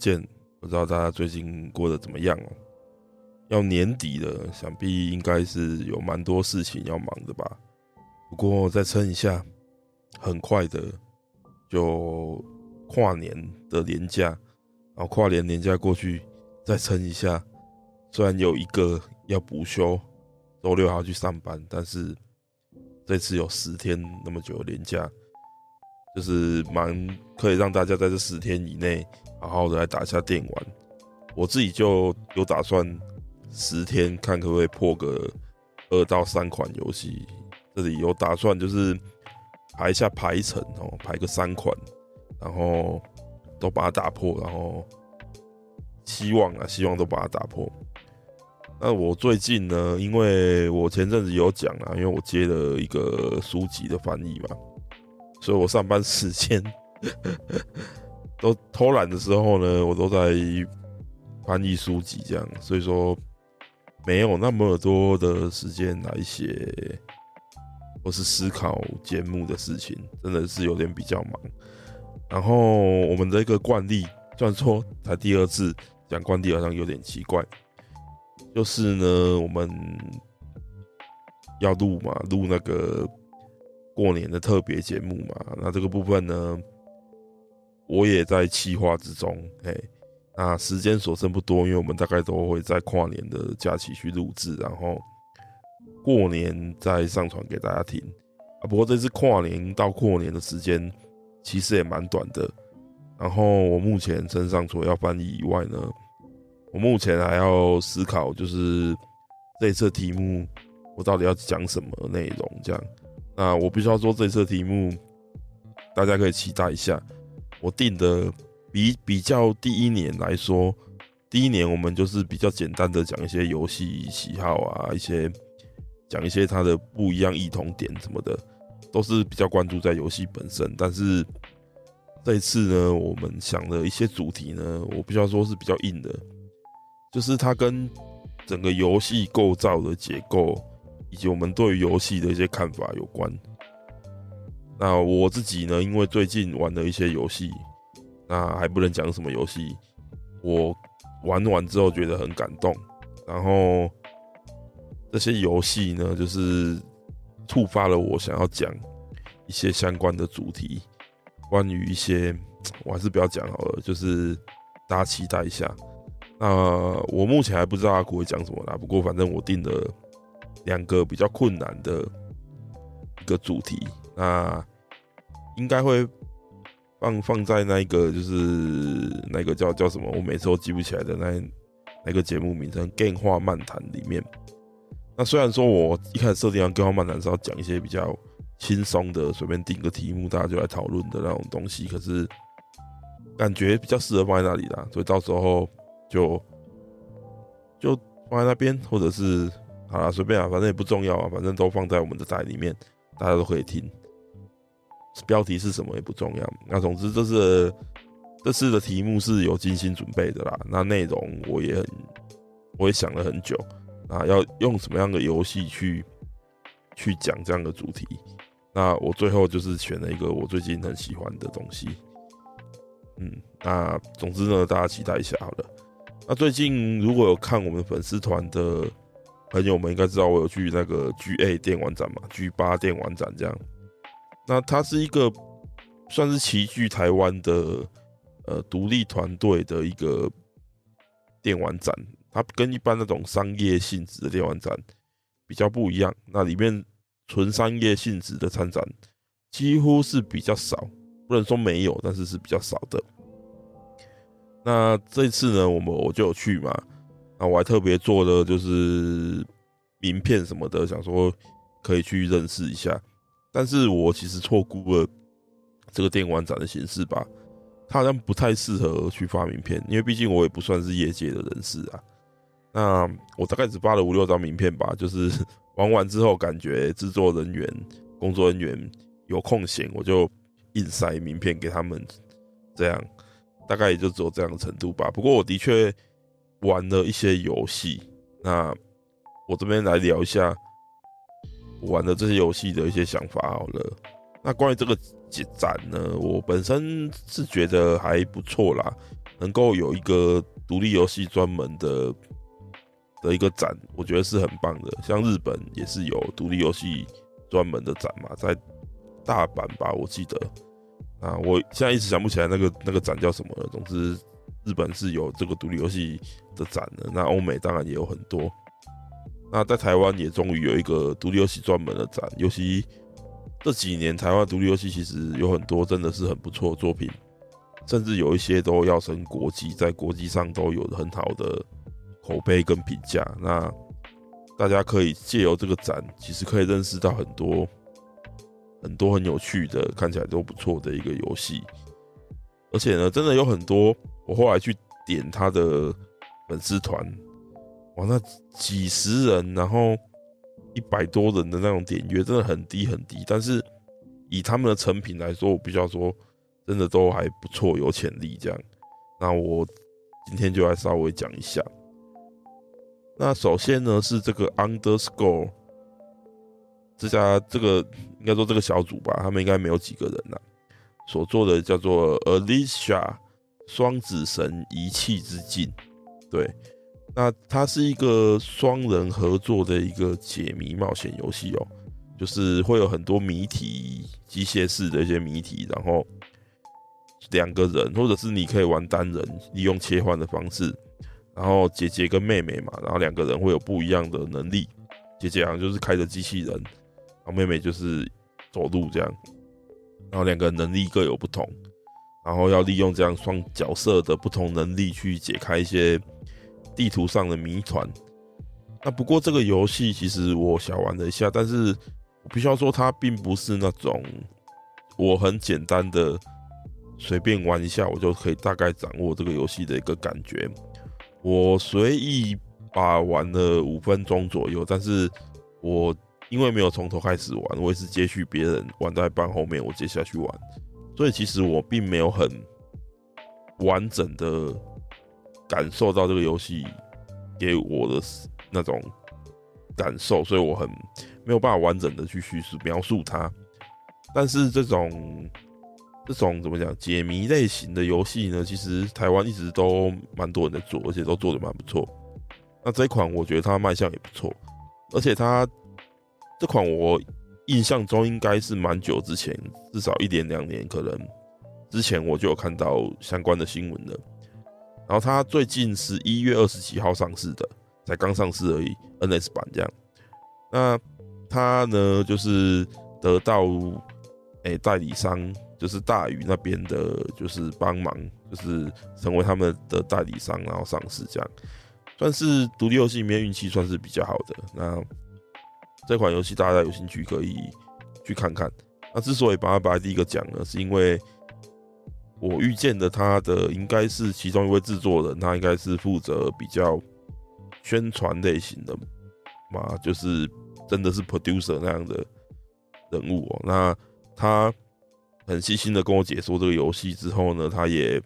见，不知道大家最近过得怎么样哦？要年底了，想必应该是有蛮多事情要忙的吧。不过再撑一下，很快的就跨年的年假，然后跨年年假过去，再撑一下。虽然有一个要补休，周六还要去上班，但是这次有十天那么久的年假。就是蛮可以让大家在这十天以内好好的来打一下电玩。我自己就有打算十天看可不可以破个二到三款游戏。这里有打算就是排一下排程哦，排个三款，然后都把它打破，然后希望啊，希望都把它打破。那我最近呢，因为我前阵子有讲啊，因为我接了一个书籍的翻译嘛。所以我上班时间 都偷懒的时候呢，我都在翻译书籍这样，所以说没有那么多的时间来写或是思考节目的事情，真的是有点比较忙。然后我们的一个惯例，虽然说才第二次讲惯例，好像有点奇怪，就是呢，我们要录嘛，录那个。过年的特别节目嘛，那这个部分呢，我也在企划之中。嘿，那时间所剩不多，因为我们大概都会在跨年的假期去录制，然后过年再上传给大家听。啊，不过这次跨年到过年的时间其实也蛮短的。然后我目前身上除了要翻译以外呢，我目前还要思考，就是这一次题目我到底要讲什么内容，这样。那我必须要说，这次题目大家可以期待一下。我定的比比较第一年来说，第一年我们就是比较简单的讲一些游戏喜好啊，一些讲一些它的不一样异同点什么的，都是比较关注在游戏本身。但是这一次呢，我们想的一些主题呢，我必须要说是比较硬的，就是它跟整个游戏构造的结构。以及我们对于游戏的一些看法有关。那我自己呢，因为最近玩了一些游戏，那还不能讲什么游戏。我玩完之后觉得很感动，然后这些游戏呢，就是触发了我想要讲一些相关的主题，关于一些我还是不要讲好了，就是大家期待一下。那我目前还不知道阿古会讲什么啦，不过反正我定的。两个比较困难的一个主题，那应该会放放在那一个就是那个叫叫什么，我每次都记不起来的那那个节目名称《电话漫谈》里面。那虽然说我一开始设定完《电话漫谈》是要讲一些比较轻松的，随便定个题目大家就来讨论的那种东西，可是感觉比较适合放在那里啦，所以到时候就就放在那边，或者是。好了，随便啊，反正也不重要啊，反正都放在我们的台里面，大家都可以听。标题是什么也不重要。那总之，这次这次的题目是有精心准备的啦。那内容我也很，我也想了很久啊，要用什么样的游戏去去讲这样的主题。那我最后就是选了一个我最近很喜欢的东西。嗯，那总之呢，大家期待一下好了。那最近如果有看我们粉丝团的。朋友们应该知道我有去那个 GA 电玩展嘛，G 八电玩展这样。那它是一个算是齐聚台湾的呃独立团队的一个电玩展，它跟一般那种商业性质的电玩展比较不一样。那里面纯商业性质的参展几乎是比较少，不能说没有，但是是比较少的。那这次呢，我们我就有去嘛。那我还特别做了就是名片什么的，想说可以去认识一下。但是我其实错估了这个电玩展的形式吧，它好像不太适合去发名片，因为毕竟我也不算是业界的人士啊。那我大概只发了五六张名片吧，就是 玩完之后感觉制作人员、工作人员有空闲，我就硬塞名片给他们，这样大概也就只有这样的程度吧。不过我的确玩了一些游戏，那我这边来聊一下。玩的这些游戏的一些想法好了。那关于这个展呢，我本身是觉得还不错啦，能够有一个独立游戏专门的的一个展，我觉得是很棒的。像日本也是有独立游戏专门的展嘛，在大阪吧，我记得。啊，我现在一直想不起来那个那个展叫什么了。总之，日本是有这个独立游戏的展的。那欧美当然也有很多。那在台湾也终于有一个独立游戏专门的展，尤其这几年台湾独立游戏其实有很多真的是很不错的作品，甚至有一些都要升国际，在国际上都有很好的口碑跟评价。那大家可以借由这个展，其实可以认识到很多很多很有趣的，看起来都不错的一个游戏。而且呢，真的有很多我后来去点他的粉丝团。哇，那几十人，然后一百多人的那种点阅，真的很低很低。但是以他们的成品来说，我比较说，真的都还不错，有潜力这样。那我今天就来稍微讲一下。那首先呢，是这个 Underscore 这家这个应该说这个小组吧，他们应该没有几个人呐，所做的叫做 Alicia 双子神遗弃之境，对。那它是一个双人合作的一个解谜冒险游戏哦，就是会有很多谜题，机械式的一些谜题，然后两个人或者是你可以玩单人，利用切换的方式，然后姐姐跟妹妹嘛，然后两个人会有不一样的能力，姐姐好像就是开着机器人，然后妹妹就是走路这样，然后两个人能力各有不同，然后要利用这样双角色的不同能力去解开一些。地图上的谜团，那不过这个游戏其实我小玩了一下，但是我必须要说它并不是那种我很简单的随便玩一下我就可以大概掌握这个游戏的一个感觉。我随意把玩了五分钟左右，但是我因为没有从头开始玩，我也是接续别人玩到一半后面我接下去玩，所以其实我并没有很完整的。感受到这个游戏给我的那种感受，所以我很没有办法完整的去叙述描述它。但是这种这种怎么讲解谜类型的游戏呢？其实台湾一直都蛮多人在做，而且都做的蛮不错。那这一款我觉得它卖相也不错，而且它这款我印象中应该是蛮久之前，至少一年两年，可能之前我就有看到相关的新闻了。然后它最近十一月二十几号上市的，才刚上市而已，NS 版这样。那它呢，就是得到诶、代理商，就是大宇那边的，就是帮忙，就是成为他们的代理商，然后上市这样。算是独立游戏里面运气算是比较好的。那这款游戏大家有兴趣可以去看看。那之所以把它摆第一个讲呢，是因为。我遇见的他的应该是其中一位制作人，他应该是负责比较宣传类型的嘛，就是真的是 producer 那样的人物哦。那他很细心的跟我解说这个游戏之后呢，他也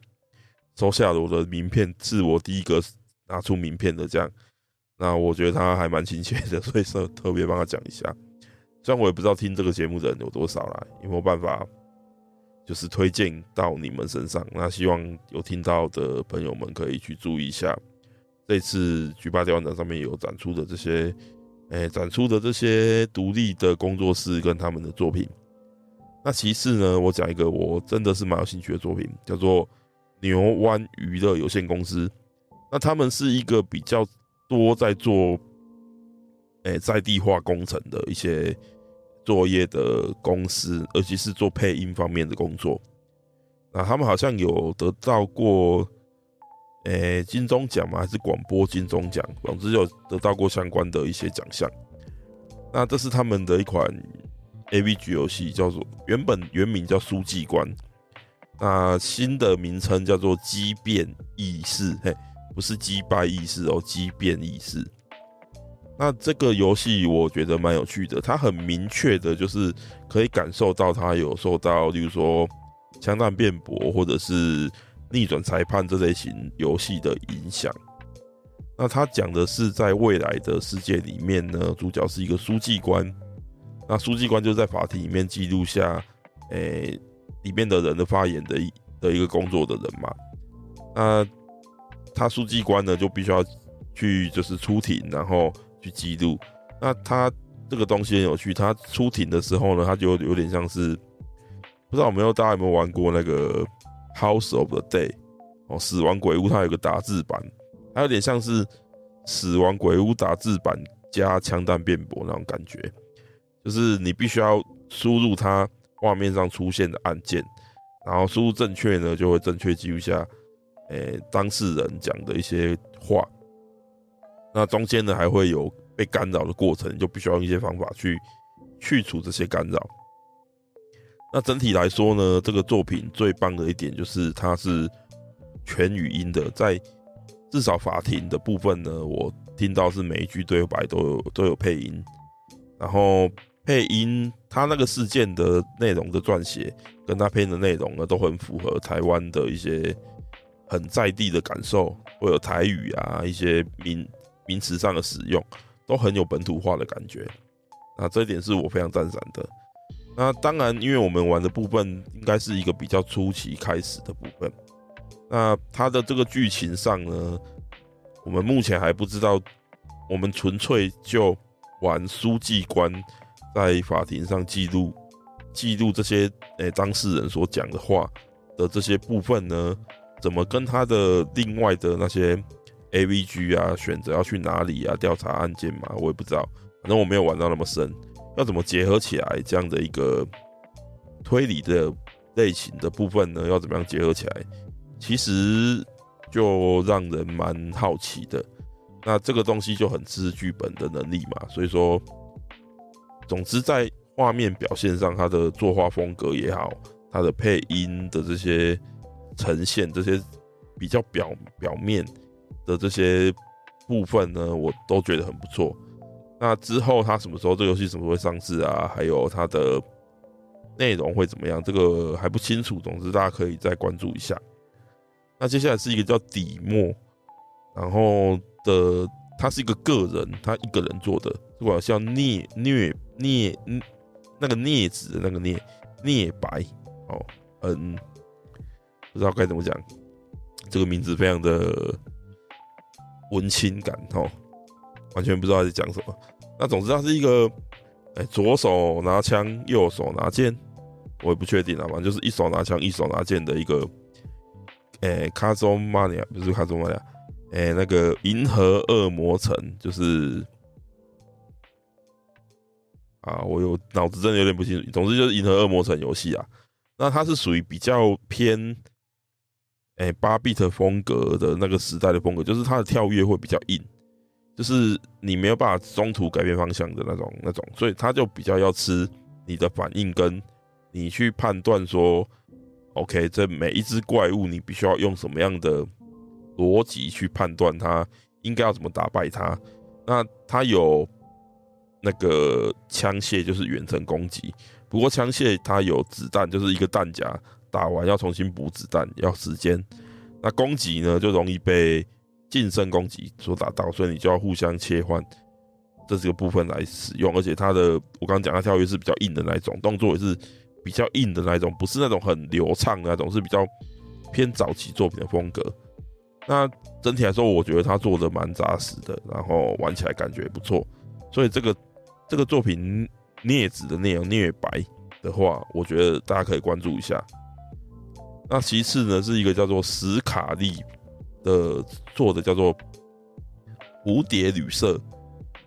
收下了我的名片，是我第一个拿出名片的这样。那我觉得他还蛮亲切的，所以说特别帮他讲一下。虽然我也不知道听这个节目的人有多少啦，有没有办法？就是推荐到你们身上，那希望有听到的朋友们可以去注意一下，这次举办展上面有展出的这些，诶、欸，展出的这些独立的工作室跟他们的作品。那其次呢，我讲一个我真的是蛮有兴趣的作品，叫做牛湾娱乐有限公司。那他们是一个比较多在做，诶、在地化工程的一些。作业的公司，尤其是做配音方面的工作，那他们好像有得到过，诶金钟奖嘛，还是广播金钟奖，总之有得到过相关的一些奖项。那这是他们的一款 AVG 游戏，叫做原本原名叫《书记官》，那新的名称叫做《机变异事》，嘿，不是击败意识哦，《机变意识》。那这个游戏我觉得蛮有趣的，它很明确的，就是可以感受到它有受到，例如说枪弹辩驳或者是逆转裁判这类型游戏的影响。那它讲的是在未来的世界里面呢，主角是一个书记官，那书记官就在法庭里面记录下，诶、里面的人的发言的的一个工作的人嘛。那他书记官呢，就必须要去就是出庭，然后。去记录，那他这个东西很有趣。他出庭的时候呢，他就有点像是，不知道有没有大家有没有玩过那个 House of the Day 哦，死亡鬼屋，它有个打字版，它有点像是死亡鬼屋打字版加枪弹辩驳那种感觉，就是你必须要输入它画面上出现的按键，然后输入正确呢，就会正确记录下，诶、当事人讲的一些话。那中间呢，还会有被干扰的过程，就必须要用一些方法去去除这些干扰。那整体来说呢，这个作品最棒的一点就是它是全语音的，在至少法庭的部分呢，我听到是每一句对白都有都有配音，然后配音它那个事件的内容的撰写跟它配音的内容呢，都很符合台湾的一些很在地的感受，会有台语啊，一些名。名词上的使用都很有本土化的感觉，那这一点是我非常赞赏的。那当然，因为我们玩的部分应该是一个比较初期开始的部分，那它的这个剧情上呢，我们目前还不知道。我们纯粹就玩书记官在法庭上记录记录这些诶当事人所讲的话的这些部分呢，怎么跟他的另外的那些。AVG 啊，选择要去哪里啊？调查案件嘛，我也不知道。反正我没有玩到那么深，要怎么结合起来这样的一个推理的类型的部分呢？要怎么样结合起来？其实就让人蛮好奇的。那这个东西就很吃剧本的能力嘛。所以说，总之在画面表现上，它的作画风格也好，它的配音的这些呈现，这些比较表表面。的这些部分呢，我都觉得很不错。那之后它什么时候这个游戏什么时候会上市啊？还有它的内容会怎么样？这个还不清楚。总之大家可以再关注一下。那接下来是一个叫底墨，然后的他是一个个人，他一个人做的，这个叫聂聂聂那个聂子的那个聂聂白哦，嗯，不知道该怎么讲，这个名字非常的。文青感哦，完全不知道在讲什么。那总之，他是一个，哎、左手拿枪，右手拿剑，我也不确定啊，反正就是一手拿枪，一手拿剑的一个，哎、卡祖玛尼亚不是卡祖玛尼亚，哎、那个银河恶魔城，就是啊，我有脑子真的有点不清楚。总之就是银河恶魔城游戏啊，那它是属于比较偏。哎，八 bit 风格的那个时代的风格，就是它的跳跃会比较硬，就是你没有办法中途改变方向的那种那种，所以它就比较要吃你的反应，跟你去判断说，OK，这每一只怪物你必须要用什么样的逻辑去判断它应该要怎么打败它。那它有那个枪械，就是远程攻击，不过枪械它有子弹，就是一个弹夹。打完要重新补子弹，要时间。那攻击呢，就容易被近身攻击所打到，所以你就要互相切换这几个部分来使用。而且它的，我刚刚讲它跳跃是比较硬的那一种，动作也是比较硬的那一种，不是那种很流畅的那种，是比较偏早期作品的风格。那整体来说，我觉得他做的蛮扎实的，然后玩起来感觉也不错。所以这个这个作品镊子的内容镊白的话，我觉得大家可以关注一下。那其次呢，是一个叫做史卡利的做的叫做蝴蝶旅社，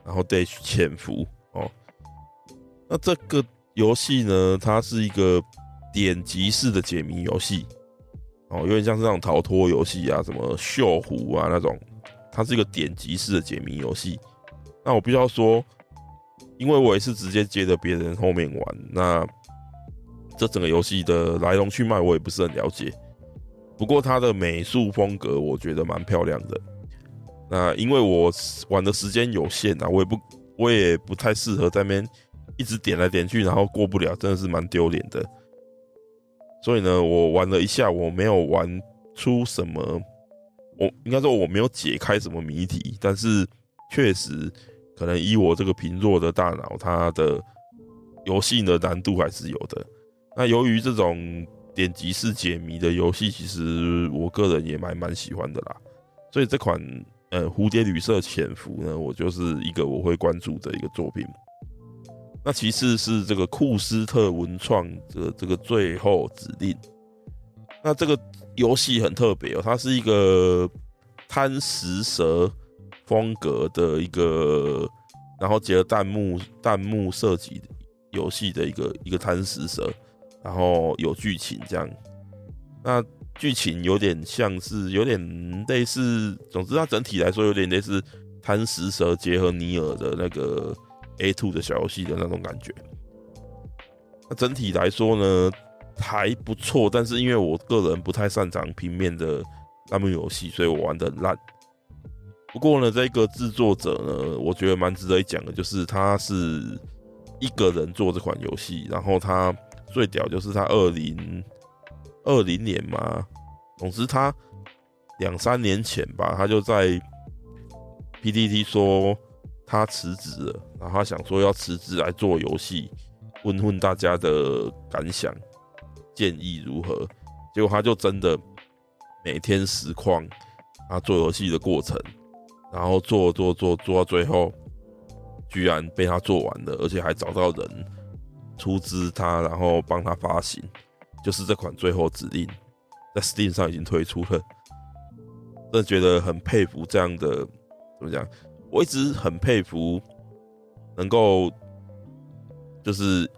然后 dash 潜伏哦。那这个游戏呢，它是一个点击式的解谜游戏。哦，有点像是那种逃脱游戏啊，什么锈湖啊那种，它是一个点击式的解谜游戏。那我必须要说，因为我也是直接接着别人后面玩，那这整个游戏的来龙去脉我也不是很了解。不过它的美术风格我觉得蛮漂亮的。那因为我玩的时间有限啊，我也不我也不太适合在那边一直点来点去，然后过不了，真的是蛮丢脸的。所以呢，我玩了一下，我没有玩出什么，我应该说我没有解开什么谜题，但是确实可能以我这个贫弱的大脑，它的游戏的难度还是有的。那由于这种点击式解谜的游戏，其实我个人也蛮蛮喜欢的啦。所以这款呃蝴蝶旅社潜伏呢，我就是一个我会关注的一个作品。那其次是这个库斯特文创的这个最后指令。那这个游戏很特别哦，它是一个贪食蛇风格的一个，然后结合弹幕弹幕设计游戏的一个一个贪食蛇，然后有剧情这样。那剧情有点像是有点类似，总之它整体来说有点类似贪食蛇结合尼尔的那个。A two 的小游戏的那种感觉，那整体来说呢还不错，但是因为我个人不太擅长平面的弹幕游戏，所以我玩得很烂。不过呢，这个制作者呢，我觉得蛮值得一讲的，就是他是一个人做这款游戏，然后他最屌就是他二零二零年嘛，总之他两三年前吧，他就在 PTT 说。他辞职了，然后他想说要辞职来做游戏，问问大家的感想、建议如何。结果他就真的每天实况他做游戏的过程，然后做做做做到最后，居然被他做完了，而且还找到人出资他，然后帮他发行，就是这款最后指令在 Steam 上已经推出了。真的觉得很佩服这样的，怎么讲？我一直很佩服，能够就是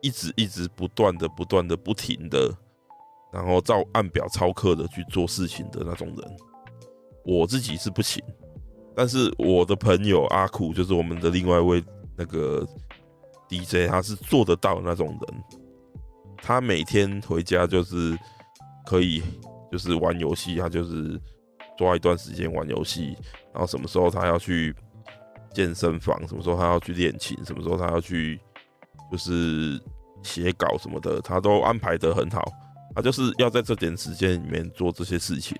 一直一直不断的、不断的、不停的，然后照按表操课的去做事情的那种人。我自己是不行，但是我的朋友阿苦，就是我们的另外一位那个 DJ，他是做得到那种人。他每天回家就是可以就是玩游戏，他就是。抓一段时间玩游戏，然后什么时候他要去健身房，什么时候他要去练琴，什么时候他要去就是写稿什么的，他都安排得很好。他就是要在这点时间里面做这些事情。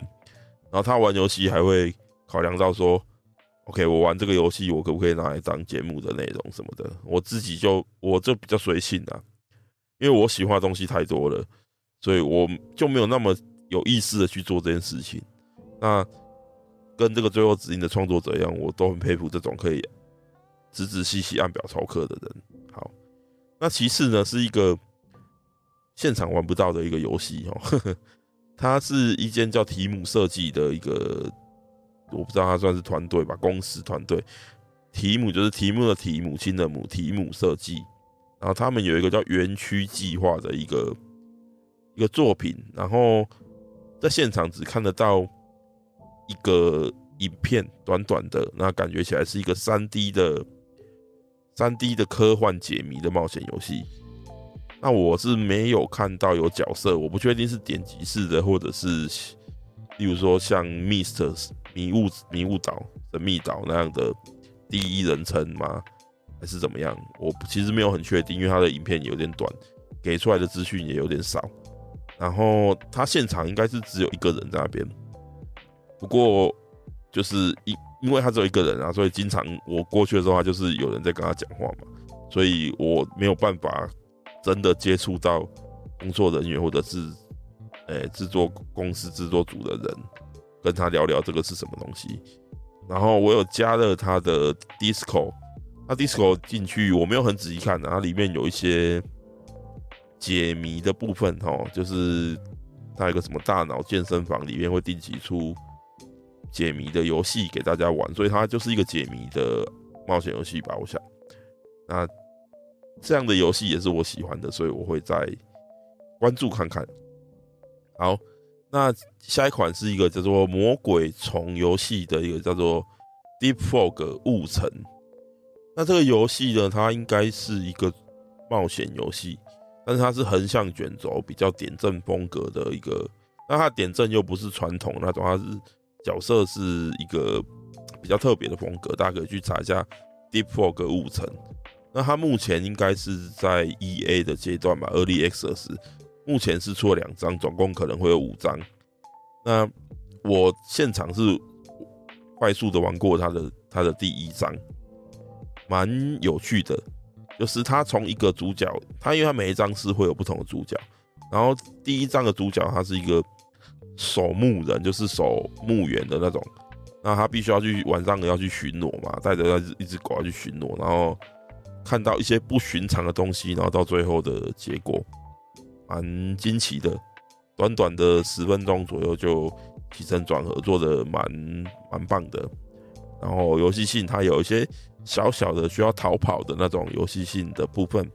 然后他玩游戏还会考量到说，OK，我玩这个游戏，我可不可以拿来当节目的内容什么的？我自己就我就比较随性啊，因为我喜欢的东西太多了，所以我就没有那么有意识的去做这件事情。那跟这个最后指令的创作者一样，我都很佩服这种可以仔仔细细按表操课的人。好，那其次呢，是一个现场玩不到的一个游戏哦，它是一间叫提姆设计的一个，我不知道他算是团队吧，公司团队。提姆就是题目的题，母亲的母，提姆设计。然后他们有一个叫园区计划的一个一个作品，然后在现场只看得到。一个影片，短短的，那感觉起来是一个三 D 的三 D 的科幻解谜的冒险游戏。那我是没有看到有角色，我不确定是点击式的，或者是例如说像 Mister 迷雾迷雾岛、神秘岛那样的第一人称吗？还是怎么样？我其实没有很确定，因为他的影片有点短，给出来的资讯也有点少。然后他现场应该是只有一个人在那边。不过，就是因因为他只有一个人啊，所以经常我过去的时候，他就是有人在跟他讲话嘛，所以我没有办法真的接触到工作人员或者是诶制作公司制作组的人，跟他聊聊这个是什么东西。然后我有加了他的 Disco，他 Disco 进去我没有很仔细看，然后里面有一些解谜的部分哦，就是他一个什么大脑健身房里面会定期出。解谜的游戏给大家玩，所以它就是一个解谜的冒险游戏吧。我想，那这样的游戏也是我喜欢的，所以我会再关注看看。好，那下一款是一个叫做《魔鬼虫》游戏的一个叫做 Deep Fog 雾层。那这个游戏呢，它应该是一个冒险游戏，但是它是横向卷轴，比较点阵风格的一个。那它点阵又不是传统那种，它是角色是一个比较特别的风格，大家可以去查一下 Deep Fog 雾层。那它目前应该是在 EA 的阶段吧，Early Access。目前是出了两张，总共可能会有五张。那我现场是快速的玩过他的他的第一张，蛮有趣的。就是他从一个主角，他因为他每一张是会有不同的主角，然后第一张的主角他是一个守墓人，就是守墓园的那种。那他必须要去晚上要去巡逻嘛，带着那一只狗要去巡逻，然后看到一些不寻常的东西，然后到最后的结果。蛮惊奇的，短短的十分钟左右就起承转合做的蛮蛮棒的。然后游戏性它有一些小小的需要逃跑的那种游戏性的部分。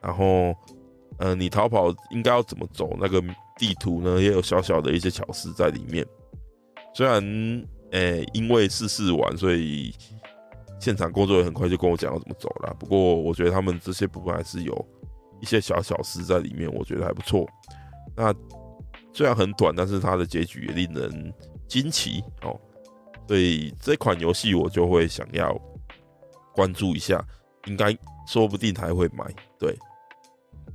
然后，呃，你逃跑应该要怎么走？那个地图呢也有小小的一些巧思在里面。虽然，诶、因为是试玩，所以现场工作人员很快就跟我讲要怎么走了。不过，我觉得他们这些部分还是有。一些小小事在里面，我觉得还不错。那虽然很短，但是它的结局也令人惊奇哦。所以这款游戏我就会想要关注一下，应该说不定还会买。对，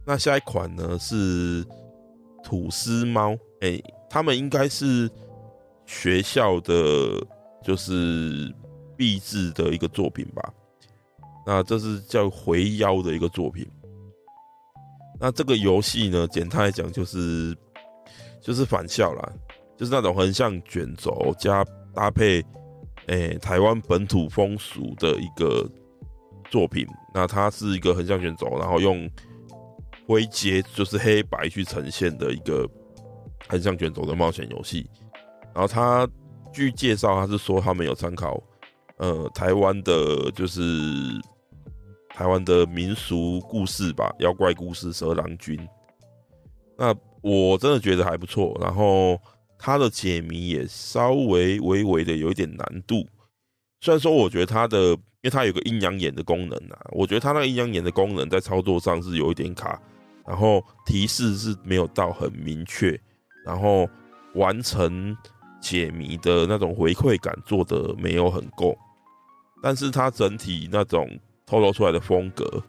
那下一款呢是吐司猫，哎、他们应该是学校的就是毕制的一个作品吧？那这是叫回妖的一个作品。那这个游戏呢，简单来讲就是就是返校啦，就是那种横向卷轴加搭配诶、台湾本土风俗的一个作品。那它是一个横向卷轴，然后用灰阶就是黑白去呈现的一个横向卷轴的冒险游戏。然后它据介绍，他是说他们有参考呃台湾的，就是。台湾的民俗故事吧，妖怪故事《蛇郎君》，那我真的觉得还不错。然后它的解谜也稍微微微的有一点难度。虽然说，我觉得它的，因为它有个阴阳眼的功能啊，我觉得它那个阴阳眼的功能在操作上是有一点卡，然后提示是没有到很明确，然后完成解谜的那种回馈感做得没有很够。但是它整体那种。透露出来的风格，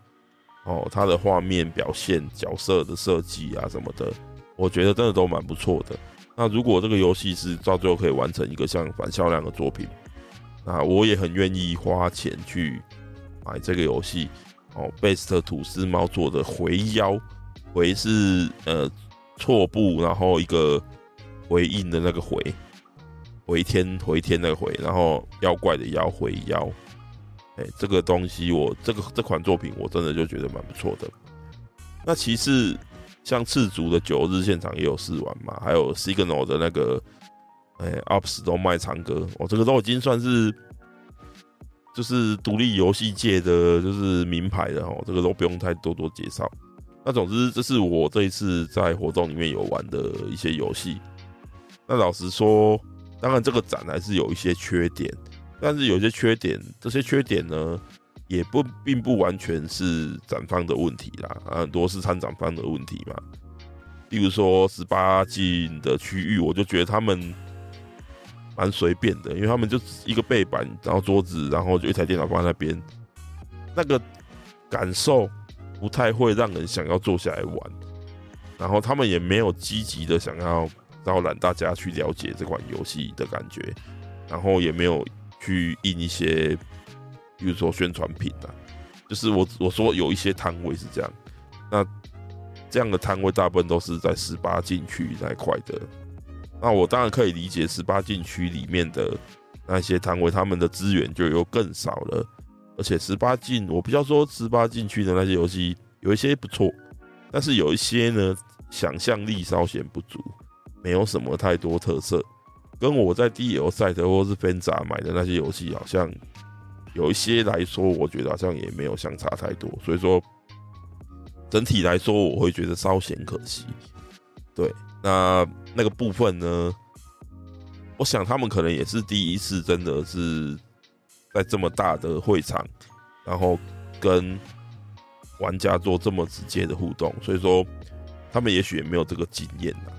哦，它的画面表现、角色的设计啊什么的，我觉得真的都蛮不错的。那如果这个游戏是到最后可以完成一个像反销量的作品，那我也很愿意花钱去买这个游戏。哦，Best 吐司猫做的回妖，回是呃错步，然后一个回应的那个回，回天回天那个回，然后妖怪的妖回妖。哎，这个东西我这个这款作品我真的就觉得蛮不错的。那其次，像赤足的九日现场也有试玩嘛，还有 Signal 的那个哎 Ups 都卖唱歌，我、这个都已经算是就是独立游戏界的就是名牌的哦，这个都不用太多多介绍。那总之，这是我这一次在活动里面有玩的一些游戏。那老实说，当然这个展还是有一些缺点。但是有些缺点，这些缺点呢，也不并不完全是展方的问题啦，很多是参展方的问题嘛。例如说十八禁的区域，我就觉得他们蛮随便的，因为他们就一个背板，然后桌子，然后就一台电脑放在那边，那个感受不太会让人想要坐下来玩。然后他们也没有积极的想要招揽大家去了解这款游戏的感觉，然后也没有。去印一些，比如说宣传品啊，就是我我说有一些摊位是这样，那这样的摊位大部分都是在十八禁区那一块的。那我当然可以理解十八禁区里面的那些摊位，他们的资源就又更少了。而且十八禁，我比较说十八禁区的那些游戏有一些不错，但是有一些呢，想象力稍显不足，没有什么太多特色。跟我在 DLSite 或是 Fenza 买的那些游戏，好像有一些来说，我觉得好像也没有相差太多。所以说，整体来说，我会觉得稍显可惜。对，那那个部分呢，我想他们可能也是第一次，真的是在这么大的会场，然后跟玩家做这么直接的互动，所以说他们也许也没有这个经验呐。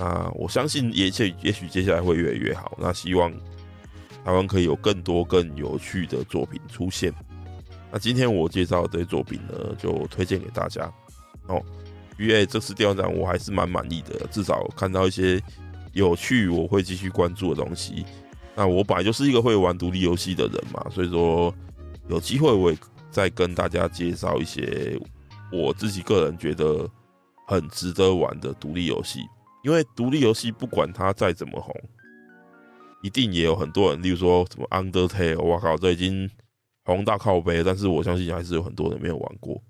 那我相信，也许也许接下来会越来越好。那希望台湾可以有更多更有趣的作品出现。那今天我介绍这些作品呢，就推荐给大家哦。因为这次调展我还是蛮满意的，至少看到一些有趣，我会继续关注的东西。那我本来就是一个会玩独立游戏的人嘛，所以说有机会我也再跟大家介绍一些我自己个人觉得很值得玩的独立游戏。因为独立游戏不管它再怎么红，一定也有很多人，例如说什么 Undertale，我靠，这已经红到靠背，但是我相信还是有很多人没有玩过。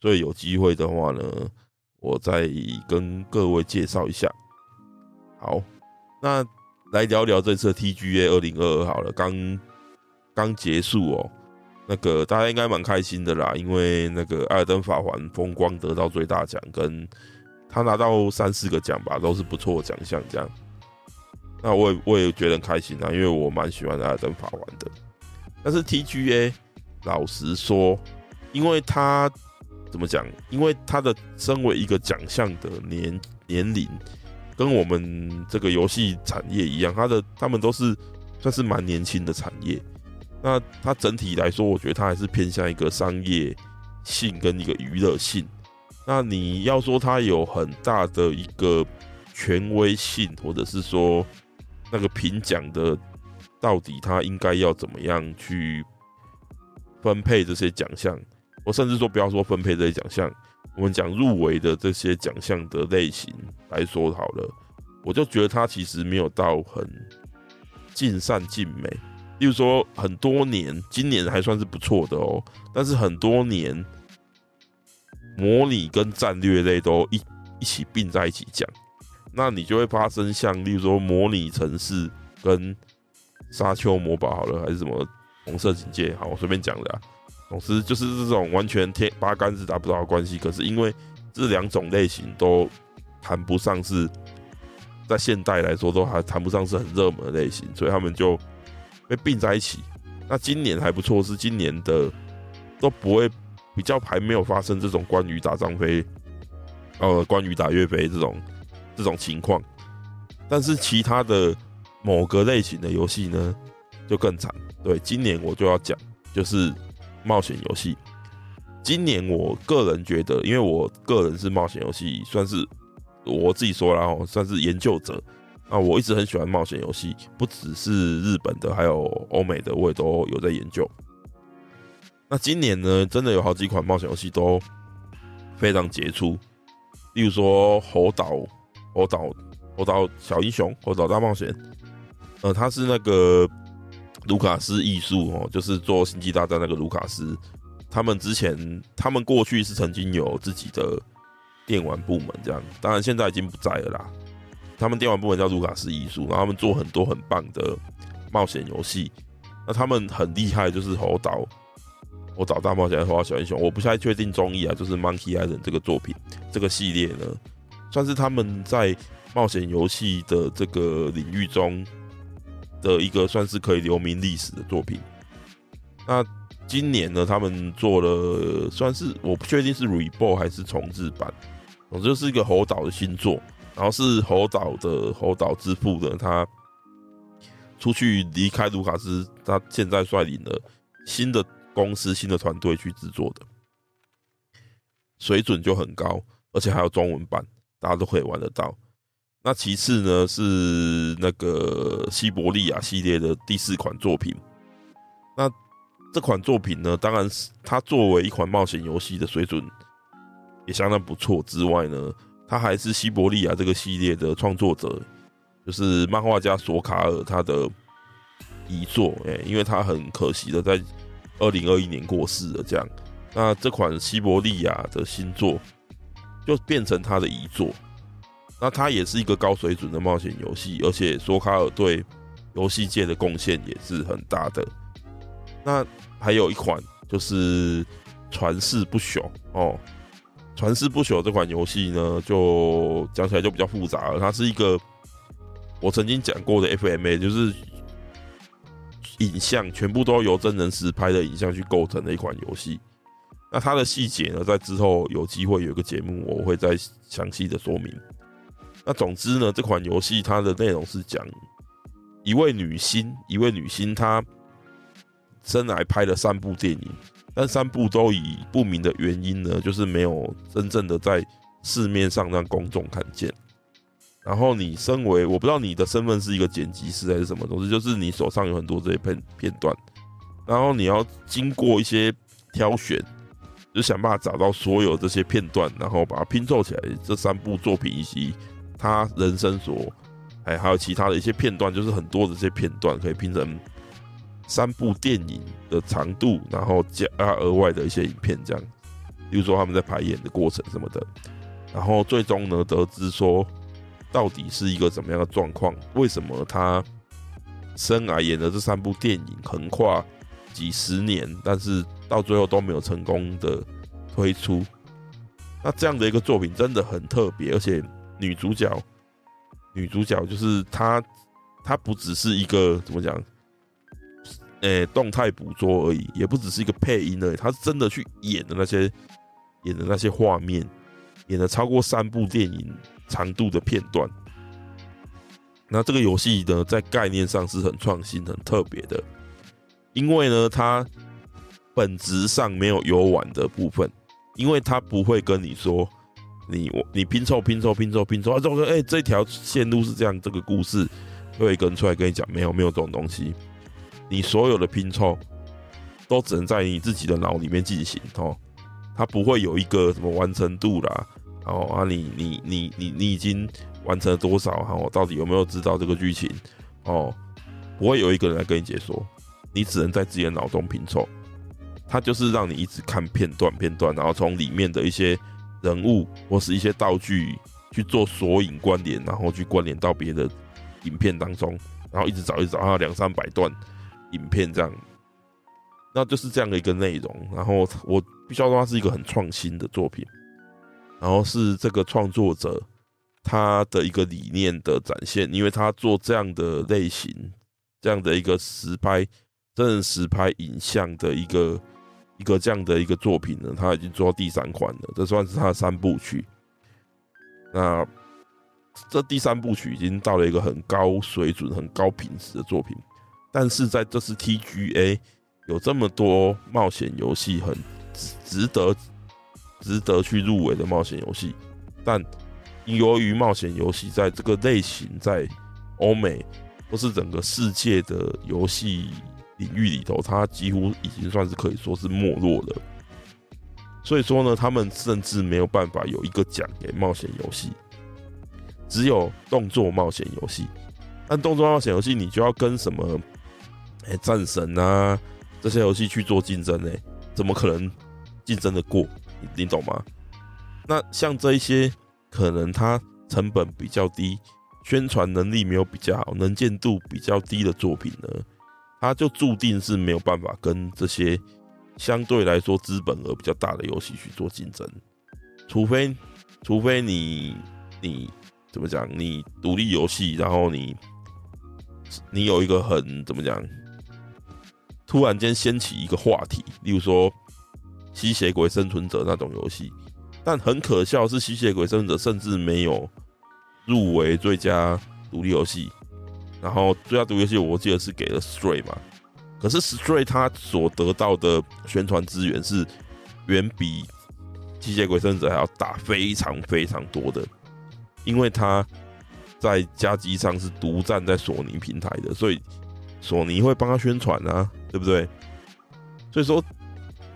所以有机会的话呢，我再跟各位介绍一下。好，那来聊聊这次 TGA 二零二二好了，刚刚结束哦。那个大家应该蛮开心的啦，因为那个《艾尔登法环》风光得到最大奖，跟他拿到三四个奖吧，都是不错的奖项。这样，那我也我也觉得很开心啊，因为我蛮喜欢《艾尔登法环》的。但是 TGA 老实说，因为他。怎么讲？因为他的身为一个奖项的年年龄，跟我们这个游戏产业一样，他的他们都是算是蛮年轻的产业。那它整体来说，我觉得它还是偏向一个商业性跟一个娱乐性。那你要说它有很大的一个权威性，或者是说那个评奖的到底它应该要怎么样去分配这些奖项？我甚至说，不要说分配这些奖项，我们讲入围的这些奖项的类型来说好了，我就觉得它其实没有到很尽善尽美。例如说，很多年，今年还算是不错的哦，但是很多年，模拟跟战略类都一一起并在一起讲，那你就会发生像，例如说模拟城市跟沙丘魔堡好了，还是什么红色警戒，好，我随便讲的啊。总之就是这种完全天八竿子打不着的关系，可是因为这两种类型都谈不上是在现代来说都还谈不上是很热门的类型，所以他们就被并在一起。那今年还不错，是今年的都不会比较还没有发生这种关于打张飞，呃，关于打岳飞这种这种情况。但是其他的某个类型的游戏呢，就更惨。对，今年我就要讲，就是。冒险游戏，今年我个人觉得，因为我个人是冒险游戏，算是我自己说了哦，算是研究者啊。我一直很喜欢冒险游戏，不只是日本的，还有欧美的，我也都有在研究。那今年呢，真的有好几款冒险游戏都非常杰出，例如说《猴岛》《猴岛》《猴岛小英雄》《猴岛大冒险》，呃，它是那个。卢卡斯艺术哦，就是做《星际大战》那个卢卡斯，他们之前，他们过去是曾经有自己的电玩部门，这样，当然现在已经不在了啦。他们电玩部门叫卢卡斯艺术，然后他们做很多很棒的冒险游戏。那他们很厉害，就是《猴岛》《猴岛大冒险》《猴岛小英雄》，我不太确定中译啊，就是 Monkey Island 这个作品，这个系列呢，算是他们在冒险游戏的这个领域中。的一个算是可以留名历史的作品。那今年呢，他们做了算是我不确定是 reboot 还是重制版，总之就是一个猴岛的新作。然后是猴岛的猴岛之父的他出去离开卢卡斯，他现在率领了新的公司、新的团队去制作的，水准就很高，而且还有中文版，大家都可以玩得到。那其次呢，是那个西伯利亚系列的第四款作品。那这款作品呢，当然是它作为一款冒险游戏的水准也相当不错。之外呢，它还是西伯利亚这个系列的创作者，就是漫画家索卡尔他的遗作。哎，因为他很可惜的在二零二一年过世了。这样，那这款西伯利亚的新作就变成他的遗作。那它也是一个高水准的冒险游戏，而且索卡尔对游戏界的贡献也是很大的。那还有一款就是传世不朽哦，传世不朽这款游戏呢，就讲起来就比较复杂了。它是一个我曾经讲过的 FMA，就是影像全部都由真人实拍的影像去构成的一款游戏。那它的细节呢，在之后有机会有一个节目，我会再详细的说明。那总之呢，这款游戏它的内容是讲一位女星，一位女星她生来拍了三部电影。但三部都以不明的原因呢，就是没有真正的在市面上让公众看见。然后你身为，我不知道你的身份是一个剪辑师还是什么东西，就是你手上有很多这些片片段，然后你要经过一些挑选，就想办法找到所有这些片段，然后把它拼凑起来。这三部作品以及他人生所，哎，还有其他的一些片段，就是很多的这些片段可以拼成。三部电影的长度，然后加额外的一些影片，这样，比如说他们在排演的过程什么的，然后最终呢，得知说到底是一个怎么样的状况，为什么他生来演的这三部电影横跨几十年，但是到最后都没有成功的推出？那这样的一个作品真的很特别，而且女主角，女主角就是她，她不只是一个怎么讲？诶、动态捕捉而已，也不只是一个配音而已，他是真的去演的那些演的那些画面，演了超过三部电影长度的片段。那这个游戏呢，在概念上是很创新、很特别的，因为呢，它本质上没有游玩的部分，因为它不会跟你说你你拼凑拼凑拼凑拼凑啊，这个哎这条线路是这样，这个故事会跟出来跟你讲，没有没有这种东西。你所有的拼凑都只能在你自己的脑里面进行哦，它不会有一个什么完成度啦，哦啊你你你你你已经完成了多少哈？我到底有没有知道这个剧情哦？不会有一个人来跟你解说，你只能在自己的脑中拼凑。它就是让你一直看片段片段，然后从里面的一些人物或是一些道具去做索引关联，然后去关联到别的影片当中，然后一直找一找，啊两三百段。影片这样，那就是这样的一个内容。然后我必须要说，它是一个很创新的作品。然后是这个创作者他的一个理念的展现，因为他做这样的类型、这样的一个实拍、真人实拍影像的一个一个这样的一个作品呢，他已经做到第三款了，这算是他的三部曲。那这第三部曲已经到了一个很高水准、很高品质的作品。但是在这次 TGA 有这么多冒险游戏，很值得值得去入围的冒险游戏，但由于冒险游戏在这个类型在欧美或是整个世界的游戏领域里头，它几乎已经算是可以说是没落了。所以说呢，他们甚至没有办法有一个奖给冒险游戏，只有动作冒险游戏。但动作冒险游戏，你就要跟什么？哎，战神啊，这些游戏去做竞争呢，怎么可能竞争得过？你你懂吗？那像这一些可能它成本比较低，宣传能力没有比较好，能见度比较低的作品呢，它就注定是没有办法跟这些相对来说资本额比较大的游戏去做竞争，除非除非你你怎么讲，你独立游戏，然后你你有一个很怎么讲？突然间掀起一个话题，例如说《吸血鬼生存者》那种游戏，但很可笑是，《吸血鬼生存者》甚至没有入围最佳独立游戏。然后最佳独立游戏，我记得是给了《Stray》嘛。可是《Stray》它所得到的宣传资源是远比《吸血鬼生存者》还要大，非常非常多的，因为它在家机上是独占在索尼平台的，所以索尼会帮他宣传啊。对不对？所以说，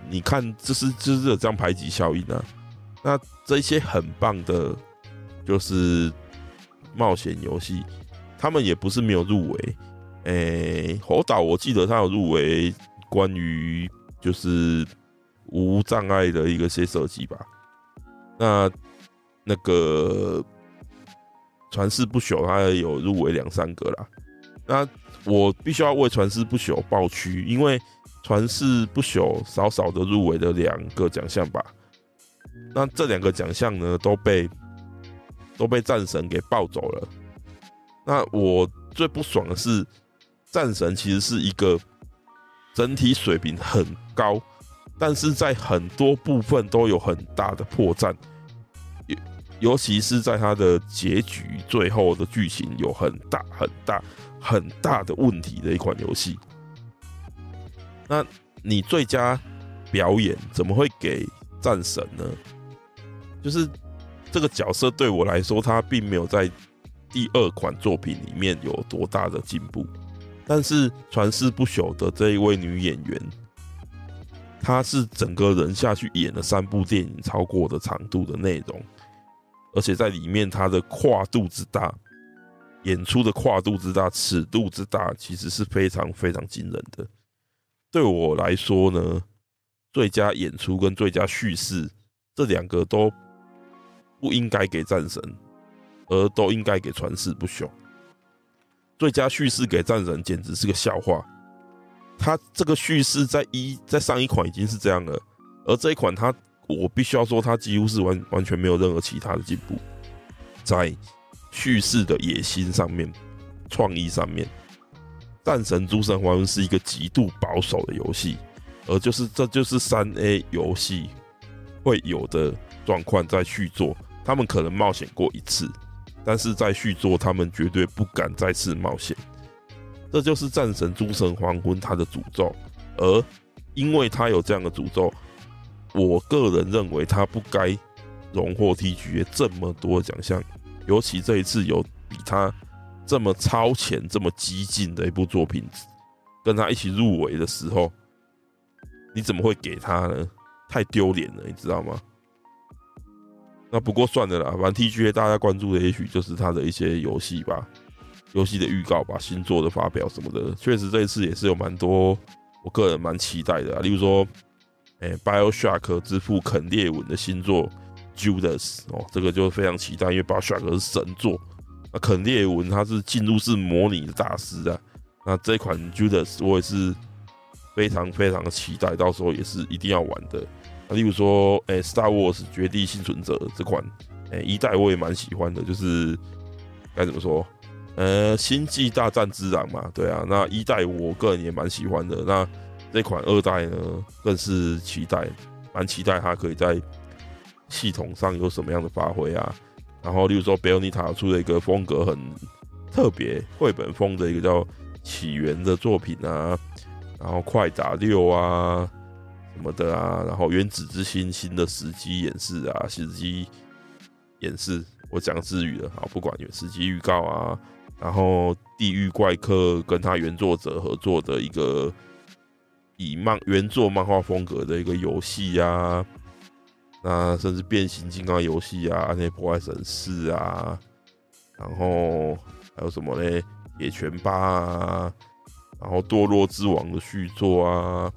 你看，这是就是有这样排挤效应啊。那这些很棒的，就是冒险游戏，他们也不是没有入围。诶，猴岛我记得他有入围，关于就是无障碍的一个些设计吧。那那个传世不朽，他有入围两三个啦。那我必须要为《传世不朽》抱屈，因为《传世不朽》少少的入围了两个奖项吧。那这两个奖项呢，都被都被战神给抱走了。那我最不爽的是，战神其实是一个整体水平很高，但是在很多部分都有很大的破绽，尤尤其是在它的结局最后的剧情有很大很大很大的问题的一款游戏。那你最佳表演怎么会给战神呢？就是这个角色对我来说，他并没有在第二款作品里面有多大的进步。但是传世不朽的这一位女演员，她是整个人下去演了三部电影超过的长度的内容，而且在里面她的跨度之大，演出的跨度之大，尺度之大，其实是非常非常惊人的。对我来说呢，最佳演出跟最佳叙事这两个都不应该给战神，而都应该给传世不朽。最佳叙事给战神简直是个笑话，他这个叙事在一在上一款已经是这样了，而这一款他我必须要说，他几乎是完完全没有任何其他的进步，在叙事的野心上面、创意上面。战神诸神黄昏是一个极度保守的游戏，而就是这就是三 A 游戏会有的状况，在续作，他们可能冒险过一次，但是在续作，他们绝对不敢再次冒险。这就是战神诸神黄昏它的诅咒，而因为它有这样的诅咒，我个人认为它不该荣获 TGA 这么多奖项，尤其这一次有比他。这么超前、这么激进的一部作品，跟他一起入围的时候，你怎么会给他呢？太丢脸了，你知道吗？那不过算了啦，反正 TGA 大家关注的也许就是他的一些游戏吧，游戏的预告吧，新作的发表什么的。确实这一次也是有蛮多我个人蛮期待的，例如说，哎，BioShock 之父肯列文的新作 Judas 哦，这个就非常期待，因为 BioShock 是神作。那肯列文他是进入式模拟的大师啊，那这款 Judas 我也是非常非常的期待，到时候也是一定要玩的。例如说，诶、，Star Wars 绝地幸存者这款，诶、一代我也蛮喜欢的，就是该怎么说，呃，星际大战之狼嘛，对啊，那一代我个人也蛮喜欢的，那这款二代呢，更是期待，蛮期待它可以在系统上有什么样的发挥啊。然后，例如说，贝欧尼塔出了一个风格很特别、绘本风的一个叫《起源》的作品啊，然后快打六啊什么的啊，然后《原子之心》新的时机演示啊，时机演示，我讲日语了，好，不管有时机预告啊，然后《地狱怪客》跟他原作者合作的一个以漫原作漫画风格的一个游戏呀。那甚至变形金刚游戏啊，那些破坏神四啊，然后还有什么呢？铁拳八啊，然后堕落之王的续作啊，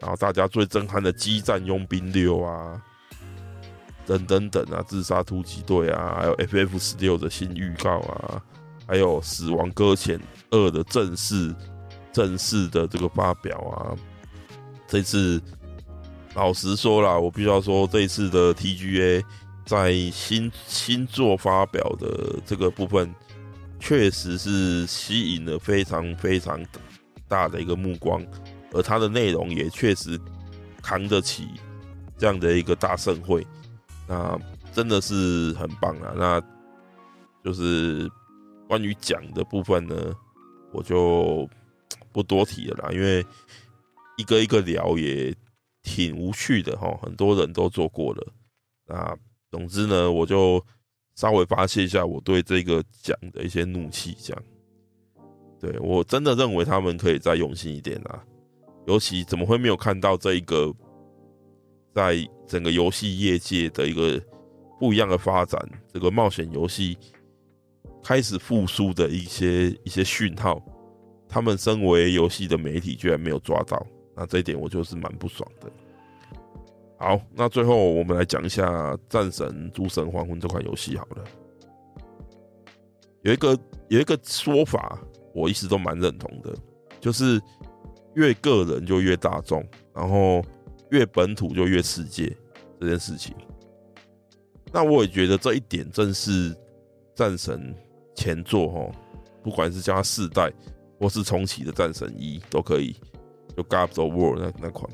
然后大家最震撼的激战佣兵六啊，等等等啊，自杀突击队啊，还有 FF 十六的新预告啊，还有死亡搁浅二的正式正式的这个发表啊，这次。老实说啦，我必须要说，这一次的 TGA 在新新作发表的这个部分，确实是吸引了非常非常大的一个目光，而它的内容也确实扛得起这样的一个大盛会，那真的是很棒啊！那就是关于奖的部分呢，我就 不多提了啦，因为一个一个聊也。挺无趣的哈，很多人都做过了。那总之呢，我就稍微发泄一下我对这个奖的一些怒气，这样。对，我真的认为他们可以再用心一点啊！尤其怎么会没有看到这一个，在整个游戏业界的一个不一样的发展，这个冒险游戏开始复苏的一些一些讯号，他们身为游戏的媒体居然没有抓到。那这一点我就是蛮不爽的。好，那最后我们来讲一下《战神：诸神黄昏》这款游戏好了。有一个有一个说法，我一直都蛮认同的，就是越个人就越大众，然后越本土就越世界这件事情。那我也觉得这一点正是战神前作哈，不管是叫它四代或是重启的战神一都可以，就《Gods of War》那那款，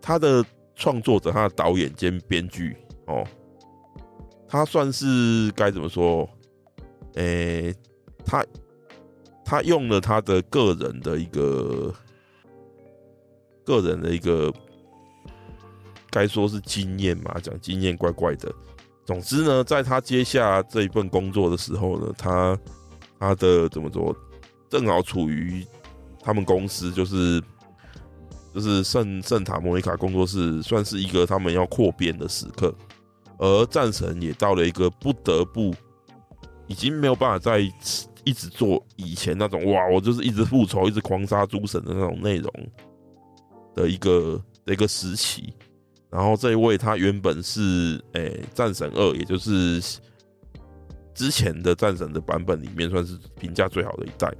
他的创作者、他的导演兼编剧哦，他算是该怎么说？诶、他他用了他的个人的一个个人的一个。该说是经验嘛，讲经验怪怪的。总之呢，在他接下这一份工作的时候呢，他他的怎么说，正好处于他们公司就是就是圣圣塔莫尼卡工作室，算是一个他们要扩编的时刻。而战神也到了一个不得不已经没有办法再一直做以前那种哇，我就是一直复仇、一直狂杀诸神的那种内容的一个的一个时期。然后这一位他原本是诶、战神二，也就是之前的战神的版本里面算是评价最好的一代。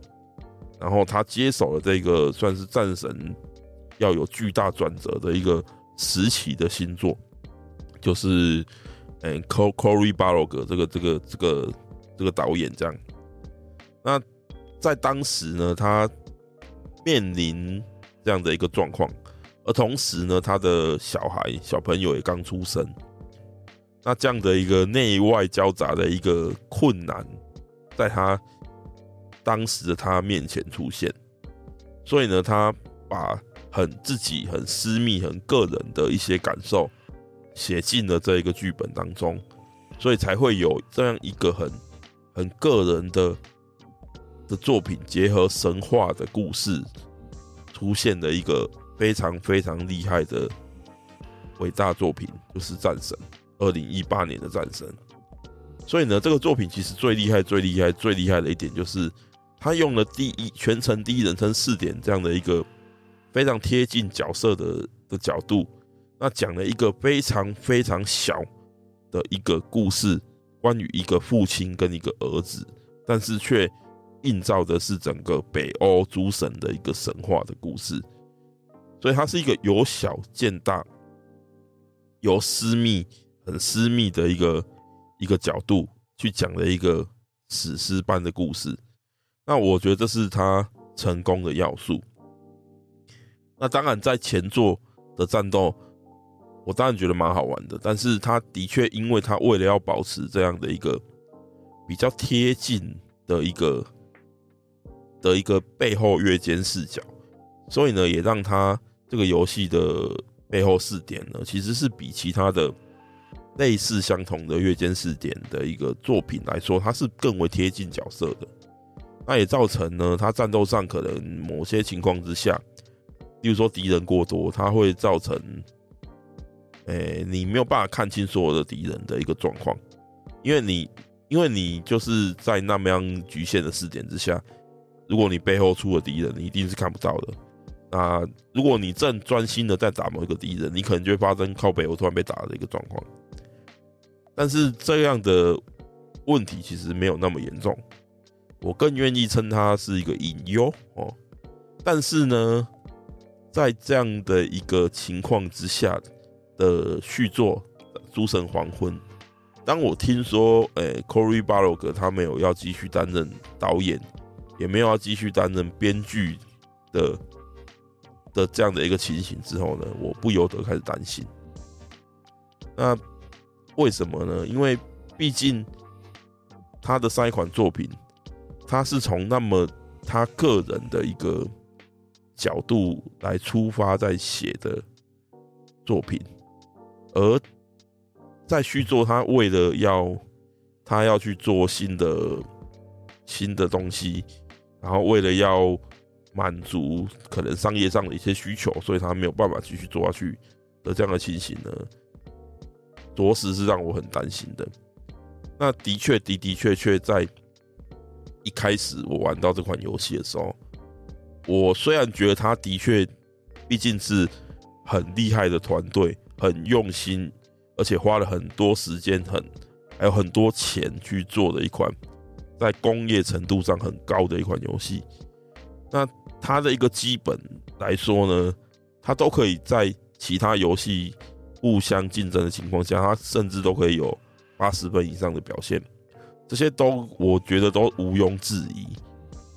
然后他接手了这个算是战神要有巨大转折的一个时期的星座，就是嗯 Cory Barlog 这个这个这个这个导演这样。那在当时呢，他面临这样的一个状况。而同时呢，他的小孩小朋友也刚出生，那这样的一个内外交杂的一个困难，在他当时的他面前出现，所以呢，他把很自己很私密、很个人的一些感受写进了这一个剧本当中，所以才会有这样一个很很个人的的作品，结合神话的故事出现的一个。非常非常厉害的伟大作品，就是《战神》二零一八年的《战神》。所以呢，这个作品其实最厉害、最厉害、最厉害的一点，就是他用了第一全程第一人称视点这样的一个非常贴近角色的的角度，那讲了一个非常非常小的一个故事，关于一个父亲跟一个儿子，但是却映照的是整个北欧诸神的一个神话的故事。所以它是一个由小见大、由私密、很私密的一个一个角度去讲的一个史诗般的故事。那我觉得这是他成功的要素。那当然，在前作的战斗，我当然觉得蛮好玩的。但是，他的确，因为他为了要保持这样的一个比较贴近的一个的一个背后月间视角，所以呢，也让他。这个游戏的背后视点呢，其实是比其他的类似相同的月间视点的一个作品来说，它是更为贴近角色的。那也造成呢，它战斗上可能某些情况之下，例如说敌人过多，它会造成，诶，你没有办法看清所有的敌人的一个状况，因为你，因为你就是在那么样局限的视点之下，如果你背后出了敌人，你一定是看不到的。那如果你正专心的在打某一个敌人，你可能就会发生靠北我突然被打的一个状况。但是这样的问题其实没有那么严重，我更愿意称它是一个隐忧哦。但是呢，在这样的一个情况之下的续作《诸神黄昏》，当我听说，诶，Cory Barlog 他没有要继续担任导演，也没有要继续担任编剧的。的这样的一个情形之后呢，我不由得开始担心。那为什么呢？因为毕竟他的上一款作品，他是从那么他个人的一个角度来出发在写的作品，而在续作，他为了要他要去做新的新的东西，然后为了要。满足可能商业上的一些需求，所以他没有办法继续做下去的这样的情形呢，着实是让我很担心的。那的确的的确确在一开始我玩到这款游戏的时候，我虽然觉得他的确毕竟是很厉害的团队，很用心，而且花了很多时间，很还有很多钱去做的一款在工业程度上很高的一款游戏，那。它的一个基本来说呢，它都可以在其他游戏互相竞争的情况下，他甚至都可以有八十分以上的表现，这些都我觉得都毋庸置疑。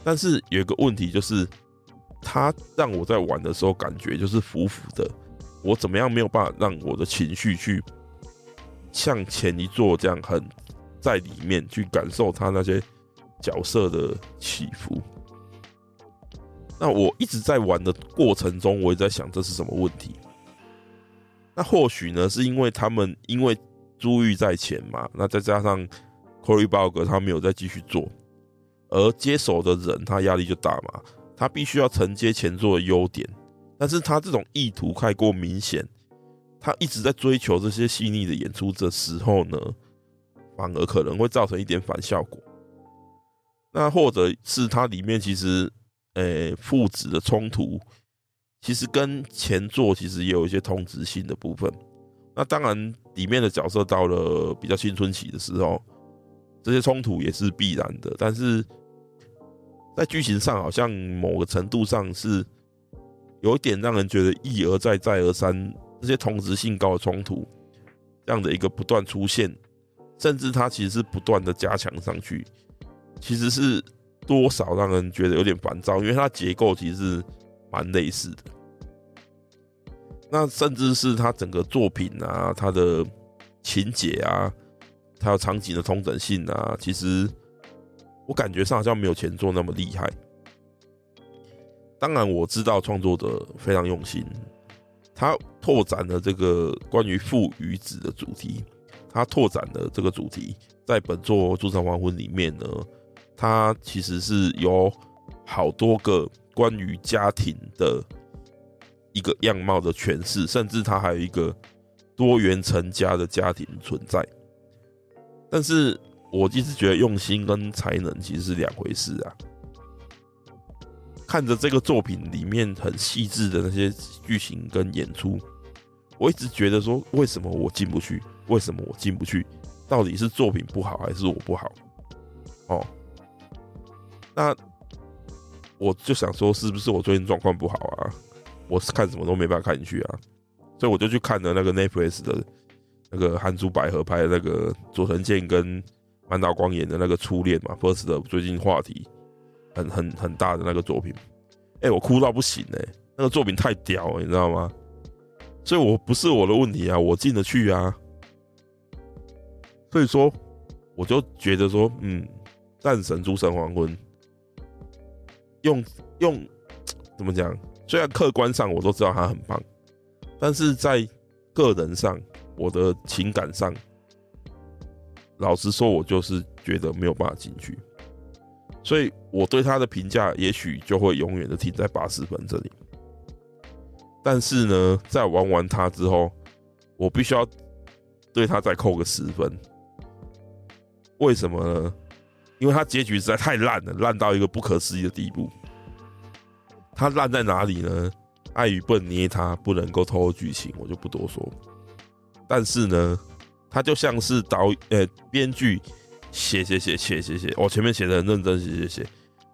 但是有一个问题就是，他让我在玩的时候感觉就是浮浮的，我怎么样没有办法让我的情绪去像前一座这样很在里面去感受他那些角色的起伏。那我一直在玩的过程中，我也在想这是什么问题。那或许呢，是因为他们因为珠玉在前嘛，那再加上 Cory Barlog 他没有再继续做，而接手的人他压力就大嘛，他必须要承接前作的优点，但是他这种意图太过明显，他一直在追求这些细腻的演出的时候呢，反而可能会造成一点反效果。那或者是它里面其实。诶、父子的冲突其实跟前作其实也有一些同质性的部分。那当然，里面的角色到了比较青春期的时候，这些冲突也是必然的。但是在剧情上，好像某个程度上是有一点让人觉得一而再、再而三，这些同质性高的冲突这样的一个不断出现，甚至它其实是不断的加强上去，其实是。多少让人觉得有点烦躁，因为它结构其实是蛮类似的。那甚至是它整个作品啊，它的情节啊，还有场景的通整性啊，其实我感觉上好像没有前作那么厉害。当然我知道创作者非常用心，他拓展了这个关于父与子的主题，他拓展了这个主题，在本作《诸神黄昏》里面呢。它其实是有好多个关于家庭的一个样貌的诠释，甚至它还有一个多元成家的家庭存在。但是我一直觉得用心跟才能其实是两回事啊。看着这个作品里面很细致的那些剧情跟演出，我一直觉得说，为什么我进不去？为什么我进不去？到底是作品不好，还是我不好？哦。那我就想说，是不是我最近状况不好啊？我是看什么都没办法看进去啊，所以我就去看了那个 Netflix 的那个韩珠百合拍的那个佐藤健跟满岛光演的那个初恋嘛，First 的最近话题很很很大的那个作品。哎、我哭到不行哎、那个作品太屌了，你知道吗？所以我不是我的问题啊，我进得去啊。所以说，我就觉得说，嗯，战神诸神黄昏。用用怎么讲？虽然客观上我都知道他很棒，但是在个人上，我的情感上，老实说，我就是觉得没有办法进去，所以我对他的评价也许就会永远的停在八十分这里。但是呢，在玩完他之后，我必须要对他再扣个十分。为什么呢？因为他结局实在太烂了，烂到一个不可思议的地步。他烂在哪里呢？碍于不能捏他，不能够透露剧情，我就不多说。但是呢，他就像是导呃编剧写写写写写写，我前面写的很认真写写写，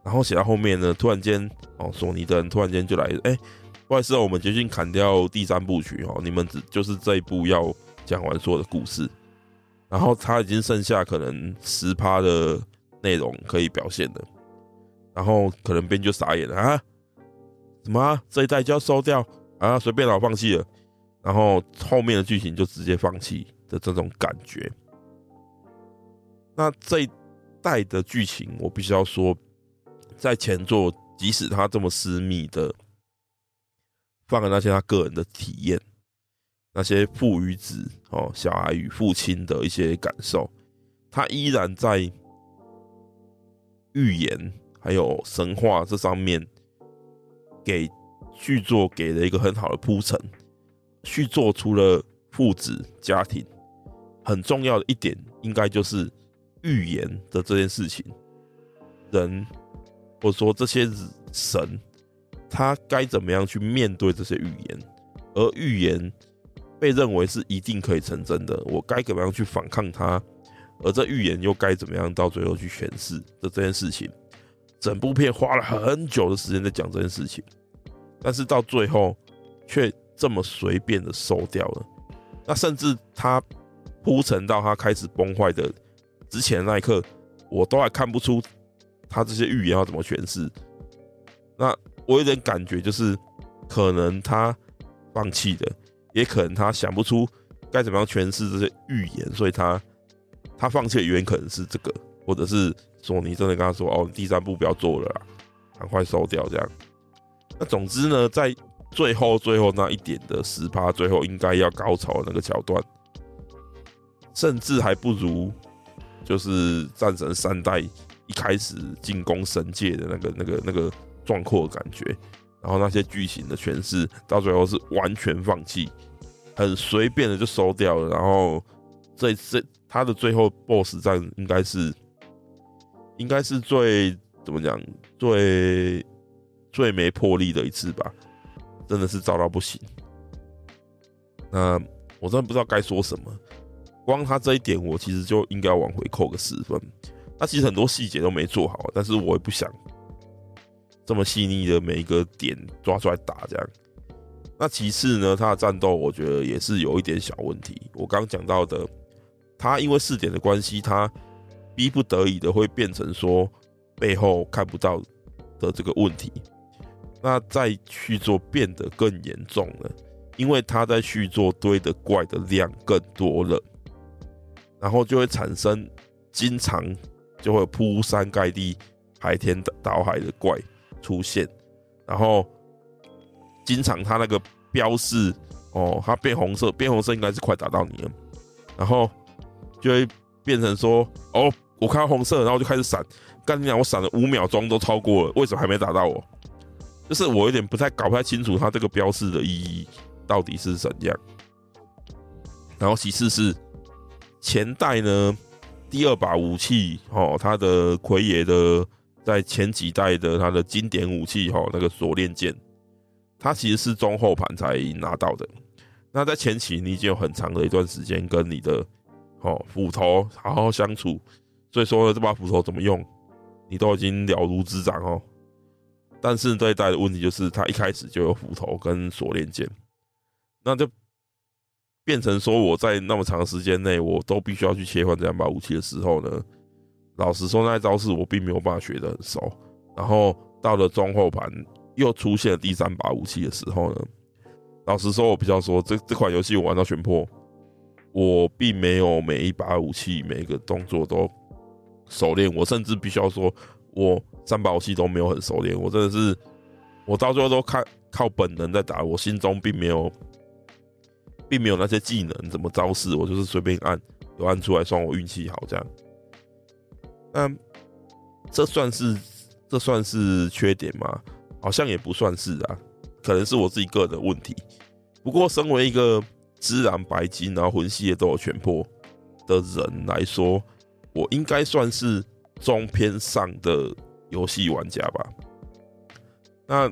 然后写到后面呢，突然间哦，索尼的人突然间就来，哎、欸，不好意思哦，我们决定砍掉第三部曲哦，你们只就是这一部要讲完所有的故事，然后他已经剩下可能十趴的。内容可以表现的，然后可能编剧傻眼了啊！什么？这一代就要收掉啊？随便老放弃了，然后后面的剧情就直接放弃的这种感觉。那这一代的剧情，我必须要说，在前作，即使他这么私密的放了那些他个人的体验，那些父与子哦，小孩与父亲的一些感受，他依然在。预言还有神话这上面，给剧作给了一个很好的铺陈。续做出了父子家庭，很重要的一点，应该就是预言的这件事情。人或者说这些神，他该怎么样去面对这些预言？而预言被认为是一定可以成真的，我该怎么样去反抗它？而这预言又该怎么样到最后去诠释的这件事情，整部片花了很久的时间在讲这件事情，但是到最后却这么随便的收掉了，那甚至他铺陈到他开始崩坏的之前那一刻，我都还看不出他这些预言要怎么诠释。那我有点感觉，就是可能他放弃的，也可能他想不出该怎么样诠释这些预言，所以他他放弃的原因可能是这个，或者是索尼真的跟他说：“哦，第三部不要做了啦，赶快收掉。”这样。那总之呢，在最后最后那一点的十趴，最后应该要高潮的那个桥段，甚至还不如就是战神三代一开始进攻神界的那个那个那个壮阔的感觉，然后那些剧情的诠释，到最后是完全放弃，很随便的就收掉了。然后这这他的最后 BOSS 战应该是应该是最怎么讲最。最没魄力的一次吧，真的是糟到不行。那我真的不知道该说什么。光他这一点，我其实就应该往回扣个十分。他其实很多细节都没做好，但是我也不想这么细腻的每一个点抓出来打这样。那其次呢，他的战斗我觉得也是有一点小问题。我刚刚讲到的，他因为试点的关系，他逼不得已的会变成说背后看不到的这个问题。那在续作变得更严重了，因为他在续作堆的怪的量更多了，然后就会产生经常就会铺山盖地、排天倒海的怪出现，然后经常他那个标示哦，它变红色，变红色应该是快打到你了，然后就会变成说哦，我看到红色，然后就开始闪，干你讲，我闪了五秒钟都超过了，为什么还没打到我？就是我有点不太搞不太清楚它这个标示的意义到底是怎样。然后其次是前代呢，第二把武器哦，它的奎爷的在前几代的它的经典武器哦，那个锁链剑，它其实是中后盘才拿到的。那在前期你已经有很长的一段时间跟你的哦斧头好好相处，所以说，这把斧头怎么用，你都已经了如指掌哦。但是这一代的问题就是，它一开始就有斧头跟锁链剑，那就变成说我在那么长时间内，我都必须要去切换这两把武器的时候呢，老实说，那一招式我并没有办法学得很熟。然后到了中后盘又出现了第三把武器的时候呢，老实说，我比较说这这款游戏我玩到全破，我并没有每一把武器每一个动作都熟练，我甚至必须要说。我三把武器都没有很熟练，我真的是，我到最后都看靠本能在打，我心中并没有，并没有那些技能怎么招式，我就是随便按，有按出来算我运气好这样。那这算是这算是缺点吗？好像也不算是啊，可能是我自己个人的问题。不过身为一个孜然白金然后魂系也都有全破的人来说，我应该算是。中偏上的游戏玩家吧，那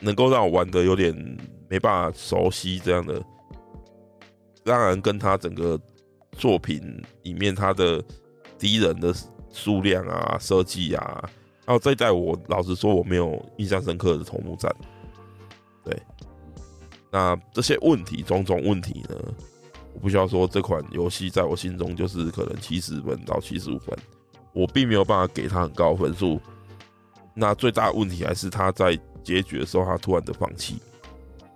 能够让我玩的有点没办法熟悉这样的，当然跟他整个作品里面他的敌人的数量啊、设计啊，还有这一代我老实说我没有印象深刻的头目战，对，那这些问题种种问题呢，我不需要说这款游戏在我心中就是可能七十分到七十五分。我并没有办法给他很高分数，那最大的问题还是他在结局的时候他突然的放弃，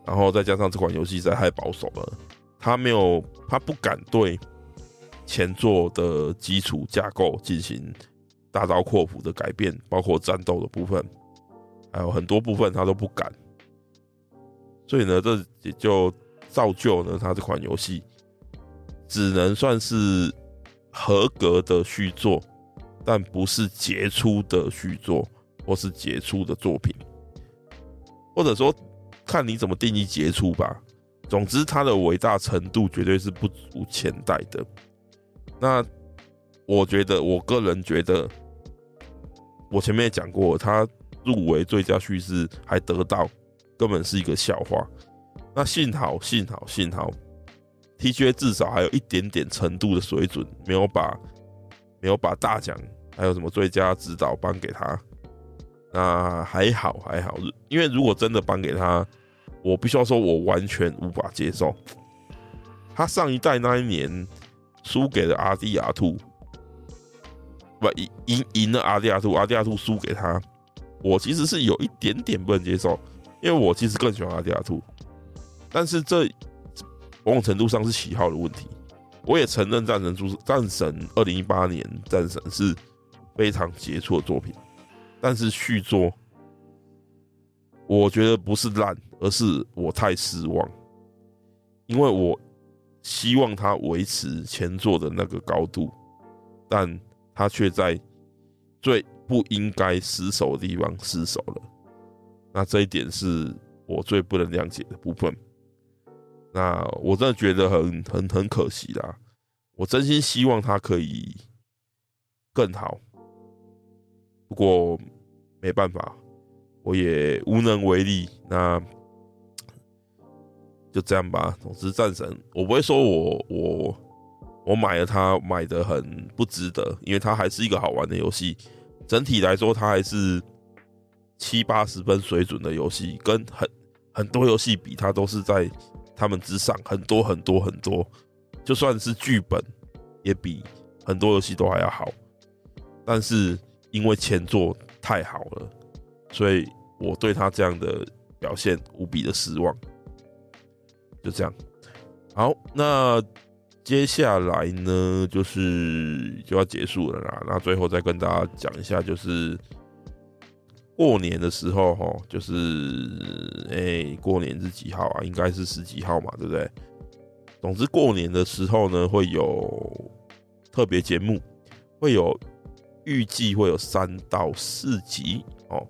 然后再加上这款游戏实在太保守了，他没有他不敢对前作的基础架构进行大刀阔斧的改变，包括战斗的部分，还有很多部分他都不敢，所以呢，这也就造就了他这款游戏只能算是合格的续作。但不是杰出的续作，或是杰出的作品，或者说看你怎么定义杰出吧。总之，它的伟大程度绝对是不足前代的。那我觉得，我个人觉得，我前面也讲过，他入围最佳叙事还得到，根本是一个笑话。那幸好，幸好，幸好，TGA 至少还有一点点程度的水准，没有把。没有把大奖还有什么最佳指导颁给他，那还好还好，因为如果真的颁给他，我必须要说，我完全无法接受。他上一代那一年输给了阿迪亚兔，不赢赢赢了阿迪亚兔，阿迪亚兔输给他，我其实是有一点点不能接受，因为我其实更喜欢阿迪亚兔，但是这某种程度上是喜好的问题。我也承认战神出战神二零一八年战神是非常杰出的作品，但是续作我觉得不是烂，而是我太失望，因为我希望他维持前作的那个高度，但他却在最不应该失手的地方失手了，那这一点是我最不能谅解的部分。那我真的觉得很很很可惜啦，我真心希望他可以更好，不过没办法，我也无能为力。那就这样吧。总之，战神我不会说我我我买了它买的很不值得，因为它还是一个好玩的游戏。整体来说，它还是七八十分水准的游戏，跟很很多游戏比，它都是在。他们之上很多很多很多，就算是剧本，也比很多游戏都还要好。但是因为前作太好了，所以我对他这样的表现无比的失望。就这样，好，那接下来呢，就是就要结束了啦。那最后再跟大家讲一下，就是。过年的时候，哈，就是哎、过年是几号啊？应该是十几号嘛，对不对？总之，过年的时候呢，会有特别节目，会有预计会有三到四集哦。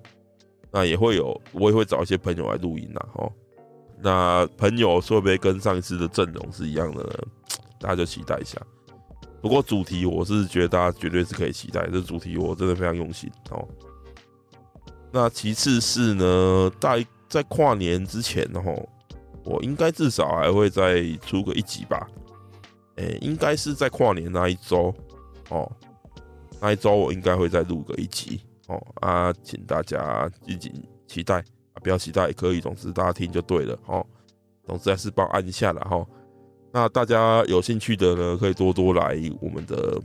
那也会有，我也会找一些朋友来录音呐，哦。那朋友会不会跟上一次的阵容是一样的呢？大家就期待一下。不过主题，我是觉得大家绝对是可以期待，这主题我真的非常用心哦。那其次是呢，在在跨年之前吼，我应该至少还会再出个一集吧。诶、欸，应该是在跨年那一周哦，那一周我应该会再录个一集哦啊，请大家敬请期待啊，不要期待可以，总之大家听就对了哦。总之还是帮按一下啦哈。那大家有兴趣的呢，可以多多来我们的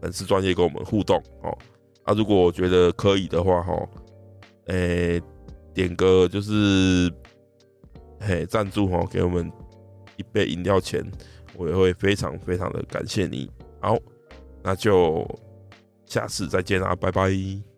粉丝专业跟我们互动哦。啊，如果我觉得可以的话哈。诶、欸，点个就是，嘿，赞助哈，给我们一杯饮料钱，我也会非常非常的感谢你。好，那就下次再见啦，拜拜。